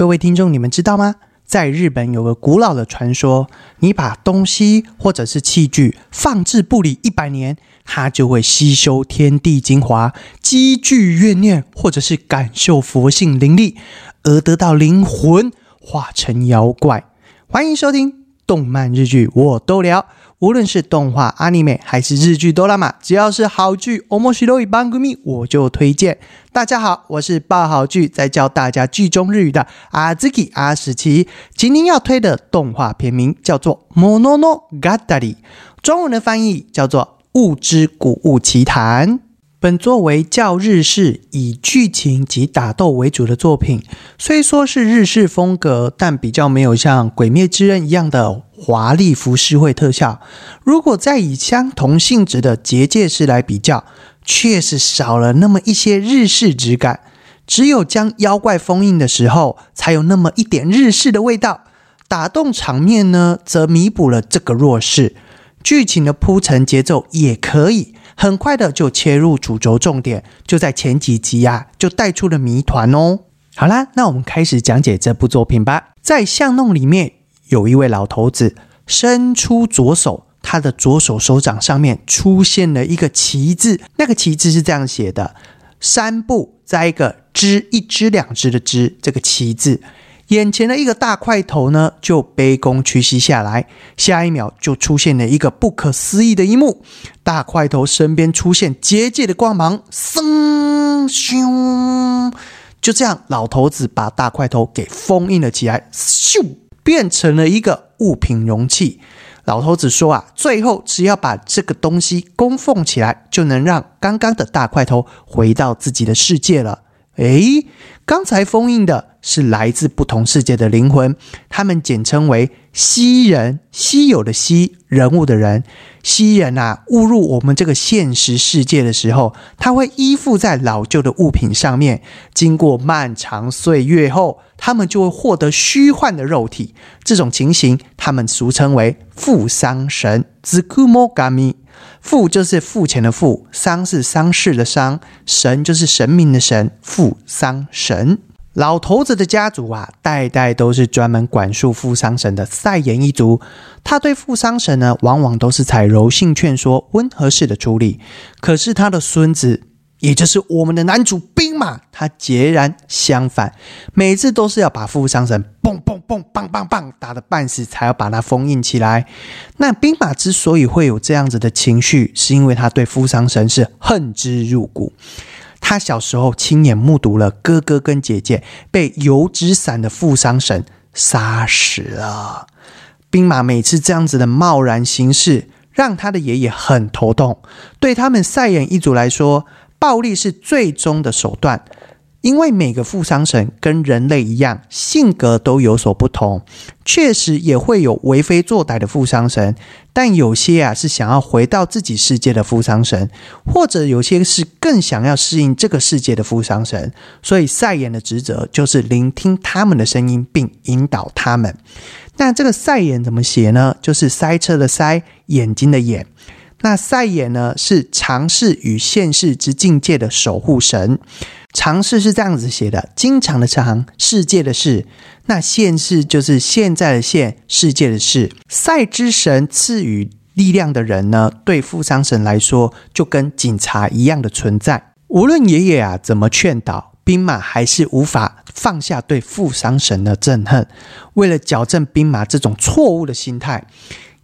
各位听众，你们知道吗？在日本有个古老的传说，你把东西或者是器具放置不理一百年，它就会吸收天地精华，积聚怨念，或者是感受佛性灵力，而得到灵魂化成妖怪。欢迎收听动漫日剧，我都聊。无论是动画、阿尼美还是日剧、哆啦 A 只要是好剧，我莫西罗伊邦古米我就推荐。大家好，我是爆好剧在教大家剧中日语的阿兹基阿史奇。今天要推的动画片名叫做《Monono Gatari》，中文的翻译叫做《物之古物奇谭》。本作为较日式，以剧情及打斗为主的作品。虽说是日式风格，但比较没有像《鬼灭之刃》一样的华丽浮世绘特效。如果再以相同性质的结界师来比较，确实少了那么一些日式质感。只有将妖怪封印的时候，才有那么一点日式的味道。打斗场面呢，则弥补了这个弱势。剧情的铺陈节奏也可以。很快的就切入主轴重点，就在前几集啊，就带出了谜团哦。好啦，那我们开始讲解这部作品吧。在巷弄里面，有一位老头子伸出左手，他的左手手掌上面出现了一个“旗”字，那个“旗”字是这样写的：三步再一个只，一只两只的“只”，这个“旗”字。眼前的一个大块头呢，就卑躬屈膝下来。下一秒，就出现了一个不可思议的一幕：大块头身边出现结界的光芒，嗖咻！就这样，老头子把大块头给封印了起来，咻，变成了一个物品容器。老头子说：“啊，最后只要把这个东西供奉起来，就能让刚刚的大块头回到自己的世界了。”诶，刚才封印的是来自不同世界的灵魂，他们简称为稀人，稀有的稀，人物的人。稀人啊，误入我们这个现实世界的时候，他会依附在老旧的物品上面，经过漫长岁月后，他们就会获得虚幻的肉体。这种情形，他们俗称为富丧神 （Zukumogami）。富就是付钱的富，丧是丧事的丧，神就是神明的神，富丧神。老头子的家族啊，代代都是专门管束富商神的赛言一族。他对富商神呢，往往都是采柔性劝说、温和式的处理。可是他的孙子。也就是我们的男主兵马，他截然相反，每次都是要把富商神嘣嘣嘣棒棒棒打的半死，才要把它封印起来。那兵马之所以会有这样子的情绪，是因为他对富商神是恨之入骨。他小时候亲眼目睹了哥哥跟姐姐被油纸伞的富商神杀死了。兵马每次这样子的贸然行事，让他的爷爷很头痛。对他们赛眼一族来说，暴力是最终的手段，因为每个富商神跟人类一样，性格都有所不同。确实也会有为非作歹的富商神，但有些啊是想要回到自己世界的富商神，或者有些是更想要适应这个世界的富商神。所以赛眼的职责就是聆听他们的声音，并引导他们。那这个赛眼怎么写呢？就是塞车的塞，眼睛的眼。那赛眼呢，是常世与现世之境界的守护神。常世是这样子写的：经常的常，世界的世。那现世就是现在的现，世界的世。赛之神赐予力量的人呢，对富商神来说，就跟警察一样的存在。无论爷爷啊怎么劝导，兵马还是无法放下对富商神的憎恨。为了矫正兵马这种错误的心态。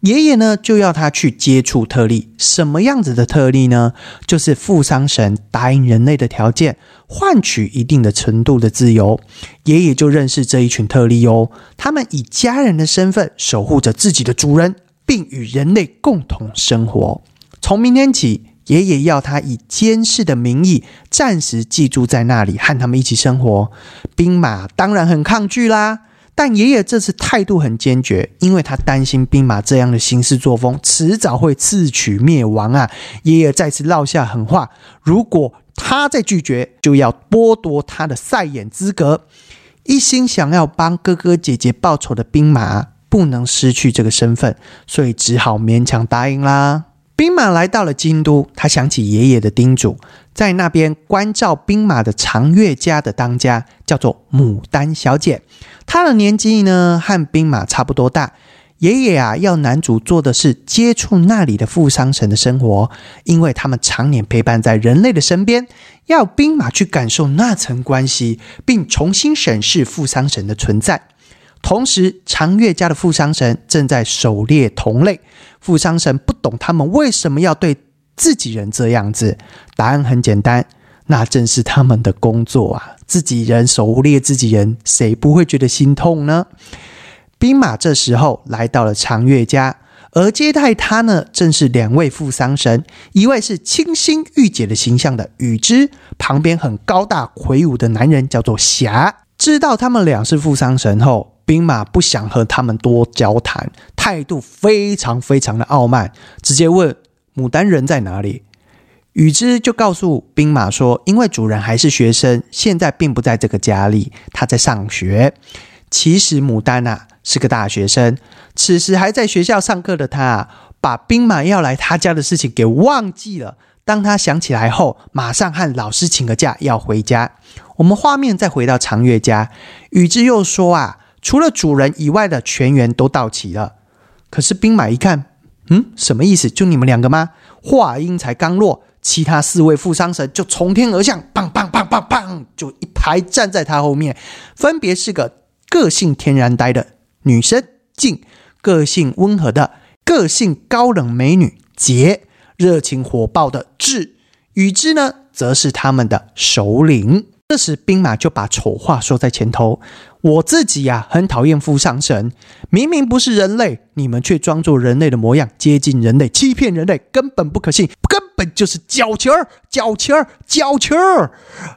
爷爷呢，就要他去接触特例，什么样子的特例呢？就是富商神答应人类的条件，换取一定的程度的自由。爷爷就认识这一群特例哦，他们以家人的身份守护着自己的主人，并与人类共同生活。从明天起，爷爷要他以监视的名义，暂时寄住在那里，和他们一起生活。兵马当然很抗拒啦。但爷爷这次态度很坚决，因为他担心兵马这样的行事作风，迟早会自取灭亡啊！爷爷再次落下狠话：如果他再拒绝，就要剥夺他的赛眼资格。一心想要帮哥哥姐姐报仇的兵马，不能失去这个身份，所以只好勉强答应啦。兵马来到了京都，他想起爷爷的叮嘱，在那边关照兵马的长月家的当家叫做牡丹小姐，她的年纪呢和兵马差不多大。爷爷啊，要男主做的是接触那里的富商神的生活，因为他们常年陪伴在人类的身边，要兵马去感受那层关系，并重新审视富商神的存在。同时，长月家的富商神正在狩猎同类。富商神不懂他们为什么要对自己人这样子。答案很简单，那正是他们的工作啊！自己人狩猎自己人，谁不会觉得心痛呢？兵马这时候来到了长月家，而接待他呢，正是两位富商神，一位是清新御姐的形象的羽之，旁边很高大魁梧的男人叫做霞。知道他们俩是富商神后。兵马不想和他们多交谈，态度非常非常的傲慢，直接问牡丹人在哪里。羽之就告诉兵马说，因为主人还是学生，现在并不在这个家里，他在上学。其实牡丹啊是个大学生，此时还在学校上课的他啊，把兵马要来他家的事情给忘记了。当他想起来后，马上和老师请个假要回家。我们画面再回到长月家，羽之又说啊。除了主人以外的全员都到齐了，可是兵马一看，嗯，什么意思？就你们两个吗？话音才刚落，其他四位富商神就从天而降，砰砰砰砰砰，就一排站在他后面，分别是个个性天然呆的女生静，个性温和的个性高冷美女杰，热情火爆的智，与之呢，则是他们的首领。这时，兵马就把丑话说在前头。我自己呀，很讨厌富上神，明明不是人类，你们却装作人类的模样，接近人类，欺骗人类，根本不可信，根本就是矫情儿，矫情儿，矫情儿。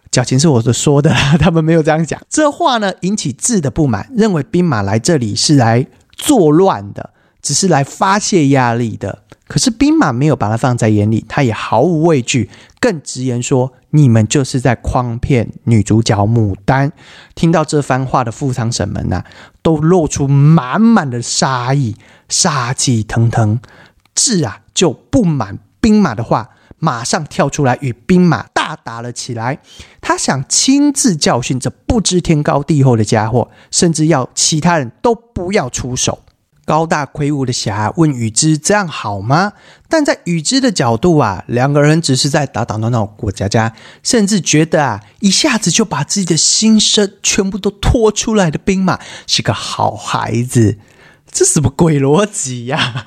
矫情是我的说的，他们没有这样讲。这话呢，引起智的不满，认为兵马来这里是来作乱的，只是来发泄压力的。可是兵马没有把他放在眼里，他也毫无畏惧，更直言说：“你们就是在诓骗女主角牡丹。”听到这番话的副长神们呐，都露出满满的杀意，杀气腾腾。智啊，就不满兵马的话，马上跳出来与兵马大打了起来。他想亲自教训这不知天高地厚的家伙，甚至要其他人都不要出手。高大魁梧的侠问羽之：“这样好吗？”但在羽之的角度啊，两个人只是在打打闹闹过家家，甚至觉得啊，一下子就把自己的心声全部都拖出来的兵马是个好孩子，这什么鬼逻辑呀？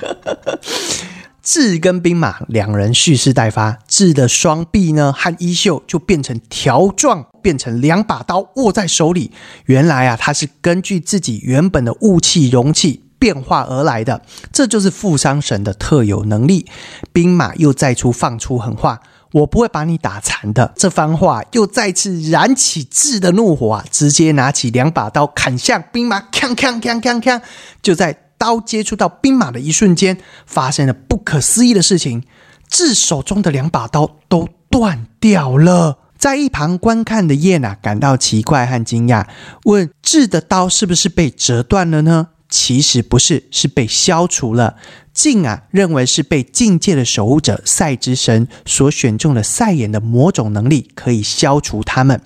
智跟兵马两人蓄势待发，智的双臂呢和衣袖就变成条状，变成两把刀握在手里。原来啊，他是根据自己原本的雾气容器。变化而来的，这就是富商神的特有能力。兵马又再出放出狠话：“我不会把你打残的。”这番话又再次燃起智的怒火啊！直接拿起两把刀砍向兵马，锵锵锵锵锵！就在刀接触到兵马的一瞬间，发生了不可思议的事情：智手中的两把刀都断掉了。在一旁观看的叶娜感到奇怪和惊讶，问智的刀是不是被折断了呢？其实不是，是被消除了。镜啊，认为是被境界的守护者赛之神所选中的赛眼的某种能力可以消除他们。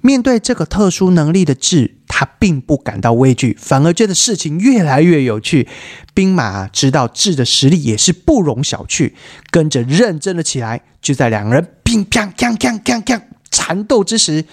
面对这个特殊能力的智，他并不感到畏惧，反而觉得事情越来越有趣。兵马知道智的实力也是不容小觑，跟着认真了起来。就在两人乒乓乓乓乓乓缠斗之时。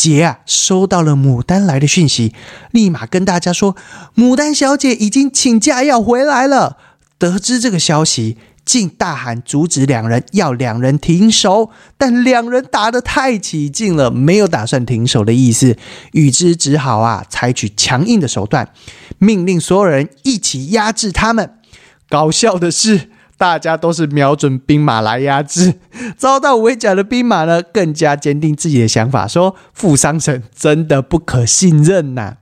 杰啊，收到了牡丹来的讯息，立马跟大家说，牡丹小姐已经请假要回来了。得知这个消息，竟大喊阻止两人，要两人停手。但两人打得太起劲了，没有打算停手的意思。与之只好啊，采取强硬的手段，命令所有人一起压制他们。搞笑的是。大家都是瞄准兵马来压制，遭到围剿的兵马呢，更加坚定自己的想法，说富商神真的不可信任呐。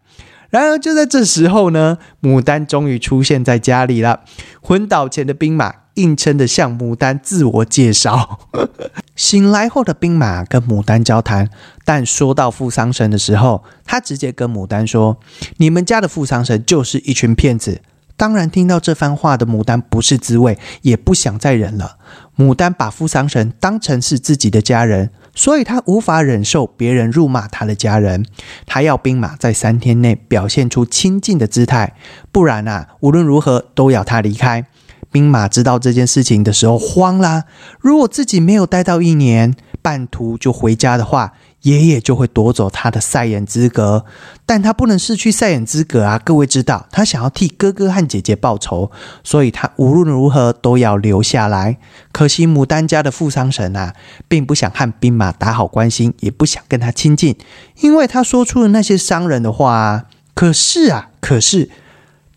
然而就在这时候呢，牡丹终于出现在家里了。昏倒前的兵马硬撑着向牡丹自我介绍，醒来后的兵马跟牡丹交谈，但说到富商神的时候，他直接跟牡丹说：“你们家的富商神就是一群骗子。”当然听到这番话的牡丹不是滋味，也不想再忍了。牡丹把富商神当成是自己的家人，所以他无法忍受别人辱骂他的家人。他要兵马在三天内表现出亲近的姿态，不然啊，无论如何都要他离开。兵马知道这件事情的时候慌啦，如果自己没有待到一年半途就回家的话，爷爷就会夺走他的赛演资格。但他不能失去赛演资格啊！各位知道，他想要替哥哥和姐姐报仇，所以他无论如何都要留下来。可惜牡丹家的富商神啊，并不想和兵马打好关系，也不想跟他亲近，因为他说出了那些伤人的话。可是啊，可是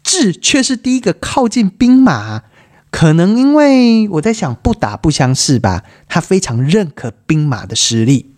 智却是第一个靠近兵马。可能因为我在想不打不相识吧，他非常认可兵马的实力。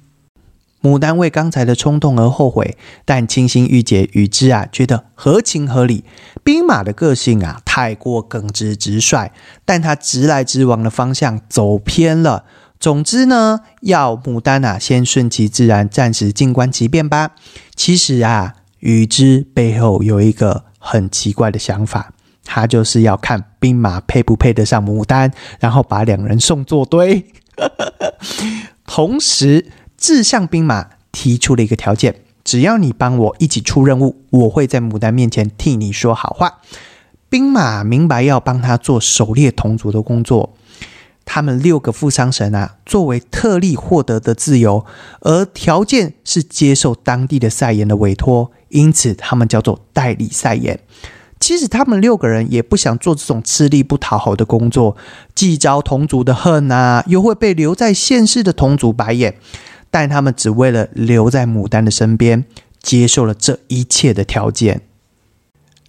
牡丹为刚才的冲动而后悔，但清心玉洁与之啊觉得合情合理。兵马的个性啊太过耿直直率，但他直来直往的方向走偏了。总之呢，要牡丹啊先顺其自然，暂时静观其变吧。其实啊，与之背后有一个很奇怪的想法。他就是要看兵马配不配得上牡丹，然后把两人送作堆。同时，志向兵马提出了一个条件：只要你帮我一起出任务，我会在牡丹面前替你说好话。兵马明白要帮他做狩猎同族的工作。他们六个富商神啊，作为特例获得的自由，而条件是接受当地的赛言的委托，因此他们叫做代理赛言。其实他们六个人也不想做这种吃力不讨好的工作，既招同族的恨啊，又会被留在现世的同族白眼，但他们只为了留在牡丹的身边，接受了这一切的条件。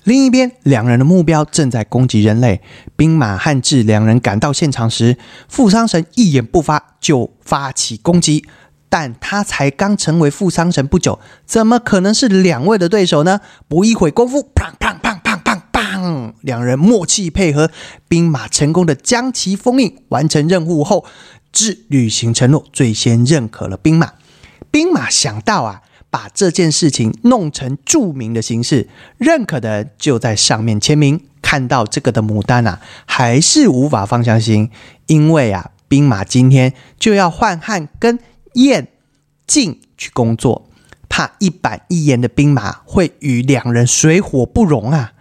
另一边，两人的目标正在攻击人类。兵马汉志两人赶到现场时，富商神一言不发就发起攻击，但他才刚成为富商神不久，怎么可能是两位的对手呢？不一会功夫，砰砰砰！两人默契配合，兵马成功的将其封印。完成任务后，智履行承诺，最先认可了兵马。兵马想到啊，把这件事情弄成著名的形式，认可的人就在上面签名。看到这个的牡丹啊，还是无法放下心，因为啊，兵马今天就要换汉跟燕晋去工作，怕一板一眼的兵马会与两人水火不容啊。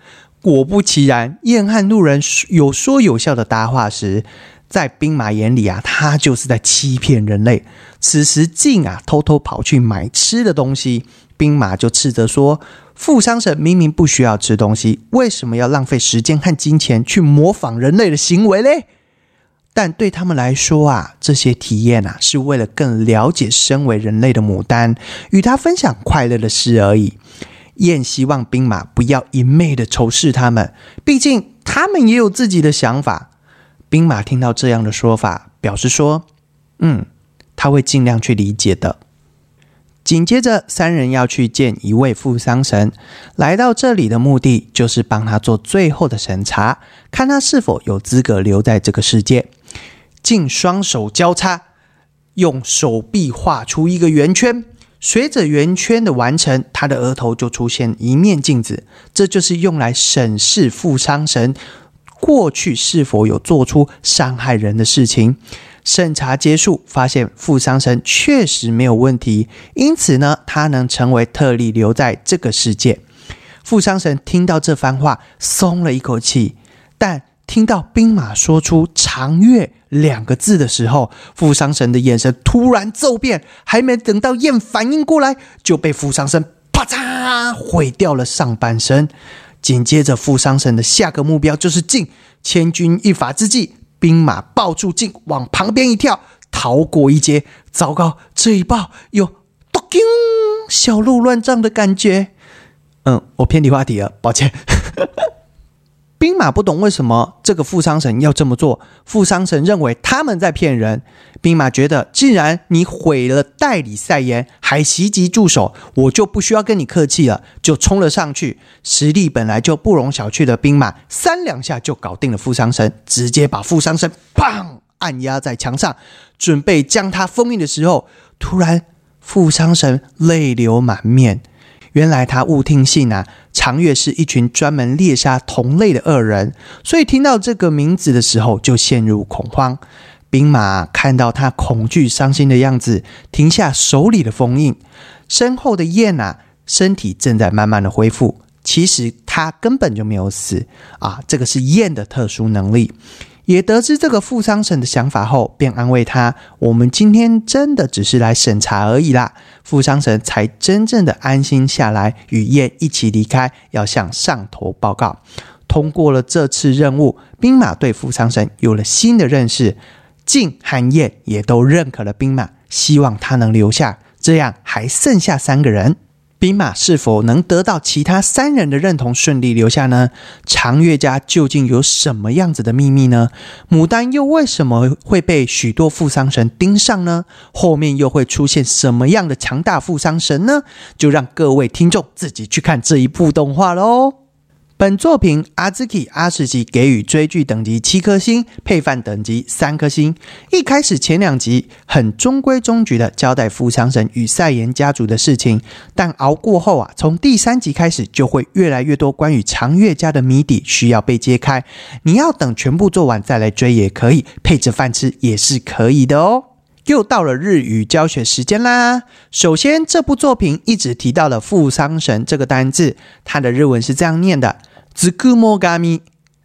果不其然，燕汉路人有说有笑的搭话时，在兵马眼里啊，他就是在欺骗人类。此时晋啊偷偷跑去买吃的东西，兵马就斥责说：“富商神明明不需要吃东西，为什么要浪费时间和金钱去模仿人类的行为嘞？”但对他们来说啊，这些体验啊，是为了更了解身为人类的牡丹，与他分享快乐的事而已。燕希望兵马不要一昧的仇视他们，毕竟他们也有自己的想法。兵马听到这样的说法，表示说：“嗯，他会尽量去理解的。”紧接着，三人要去见一位富商神，来到这里的目的就是帮他做最后的审查，看他是否有资格留在这个世界。竟双手交叉，用手臂画出一个圆圈。随着圆圈的完成，他的额头就出现一面镜子，这就是用来审视富商神过去是否有做出伤害人的事情。审查结束，发现富商神确实没有问题，因此呢，他能成为特例留在这个世界。富商神听到这番话，松了一口气，但。听到兵马说出“长月”两个字的时候，富商神的眼神突然骤变，还没等到燕反应过来，就被富商神啪嚓毁掉了上半身。紧接着，富商神的下个目标就是晋。千钧一发之际，兵马抱住晋，往旁边一跳，逃过一劫。糟糕，这一抱有“咚”小鹿乱撞的感觉。嗯，我偏离话题了，抱歉。兵马不懂为什么这个富商神要这么做。富商神认为他们在骗人。兵马觉得，既然你毁了代理赛言，还袭击助手，我就不需要跟你客气了，就冲了上去。实力本来就不容小觑的兵马，三两下就搞定了富商神，直接把富商神砰按压在墙上，准备将他封印的时候，突然富商神泪流满面。原来他误听信啊，长月是一群专门猎杀同类的恶人，所以听到这个名字的时候就陷入恐慌。兵马看到他恐惧伤心的样子，停下手里的封印。身后的燕啊，身体正在慢慢的恢复，其实他根本就没有死啊，这个是燕的特殊能力。也得知这个富商神的想法后，便安慰他：“我们今天真的只是来审查而已啦。”富商神才真正的安心下来，与燕一起离开，要向上头报告。通过了这次任务，兵马对富商神有了新的认识，晋和燕也都认可了兵马，希望他能留下。这样还剩下三个人。兵马是否能得到其他三人的认同，顺利留下呢？长月家究竟有什么样子的秘密呢？牡丹又为什么会被许多富商神盯上呢？后面又会出现什么样的强大富商神呢？就让各位听众自己去看这一部动画喽。本作品阿兹基阿史吉给予追剧等级七颗星，配饭等级三颗星。一开始前两集很中规中矩的交代富商神与赛言家族的事情，但熬过后啊，从第三集开始就会越来越多关于长月家的谜底需要被揭开。你要等全部做完再来追也可以，配着饭吃也是可以的哦。又到了日语教学时间啦！首先，这部作品一直提到了富桑神这个单字，它的日文是这样念的。子库莫嘎咪，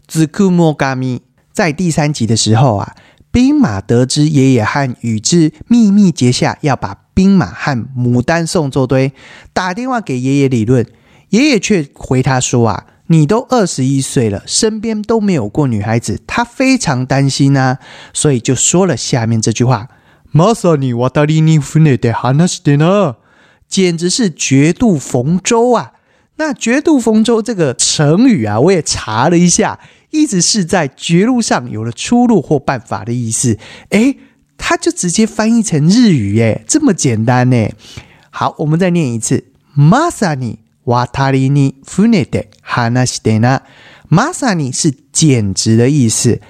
子库莫嘎咪，在第三集的时候啊，兵马得知爷爷和宇智秘密结下，要把兵马和牡丹送作堆，打电话给爷爷理论，爷爷却回他说啊，你都二十一岁了，身边都没有过女孩子，他非常担心啊，所以就说了下面这句话：马萨尼瓦达利尼夫内的哈纳斯蒂呢，简直是绝度逢周啊！那绝度逢舟这个成语啊，我也查了一下，意思是在绝路上有了出路或办法的意思。诶，他就直接翻译成日语，诶，这么简单呢？好，我们再念一次：马萨尼瓦塔里尼夫内德哈纳斯蒂纳。马萨尼是简直的意思，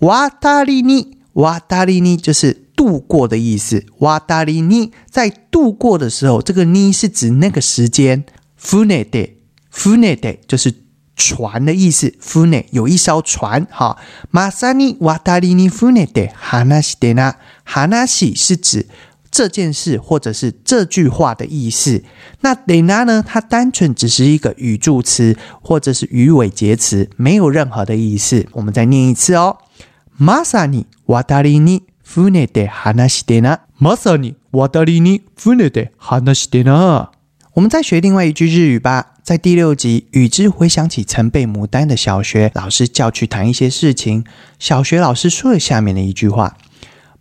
瓦塔里尼瓦塔里尼就是度过的意思。瓦塔里尼在度过的时候，这个尼是指那个时间。f u n e d f u n e d 就是船的意思。f u n e 有一艘船，哈。马萨尼瓦达里尼 f u n e d 哈纳西德纳，哈纳西是指这件事或者是这句话的意思。那德纳呢？它单纯只是一个语助词或者是语尾结词，没有任何的意思。我们再念一次哦。马萨尼瓦达里尼 f u n e d 哈纳西德纳，马萨尼瓦达里尼 f u n e d 哈纳西德纳。我们再学另外一句日语吧。在第六集，宇智回想起曾被牡丹的小学老师叫去谈一些事情。小学老师说了下面的一句话：“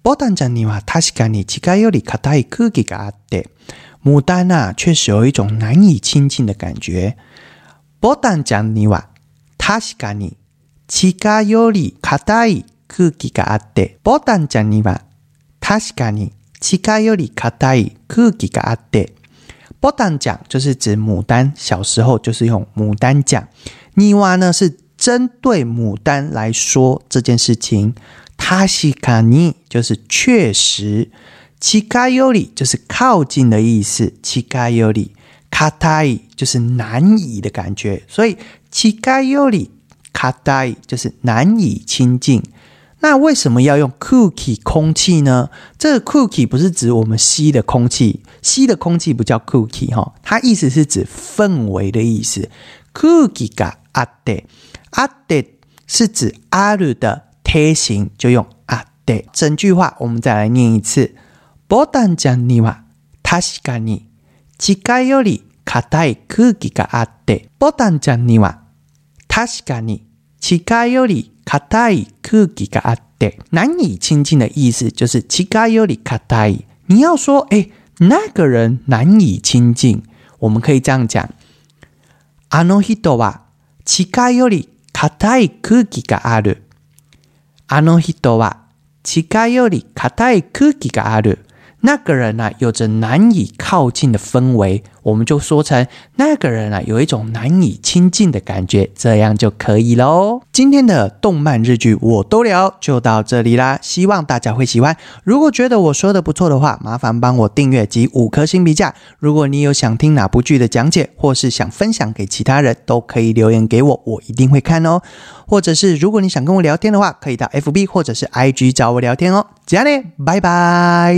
牡丹ちゃんには確かに近寄り硬い空気があって，牡丹啊，确实有一种难以亲近的感觉。牡丹ちゃんには確かに近寄り硬い 空気があって，牡丹ちゃんには確かに近寄り硬い空気があって。”牡丹奖就是指牡丹，小时候就是用牡丹奖。尼瓦呢是针对牡丹来说这件事情。塔西卡尼就是确实。奇卡尤里就是靠近的意思。奇卡尤里卡泰就是难以的感觉，所以奇卡尤里卡泰就是难以亲近。那为什么要用 cookie 空气呢？这个 cookie 不是指我们吸的空气，吸的空气不叫 cookie 哈，它意思是指氛围的意思。cookie があって、あって是指ある的贴形，就用あって。整句话我们再来念一次。ボタンちゃんには確かに近より硬い空気があって、ボタンちゃんには確かに近より 卡泰克吉嘎阿德难以亲近的意思就是奇嘎尤里卡泰。你要说哎，那个人难以亲近，我们可以这样讲：阿诺希多瓦奇嘎尤里卡泰克吉嘎阿鲁。阿诺希多瓦奇嘎尤里卡泰克吉嘎阿鲁。那个人呢，有着难以靠近的氛围，我们就说成那个人啊，有一种难以亲近的感觉，这样就可以喽。今天的动漫日剧我都聊就到这里啦，希望大家会喜欢。如果觉得我说的不错的话，麻烦帮我订阅及五颗星评价。如果你有想听哪部剧的讲解，或是想分享给其他人，都可以留言给我，我一定会看哦。或者是如果你想跟我聊天的话，可以到 FB 或者是 IG 找我聊天哦。这样呢，拜拜。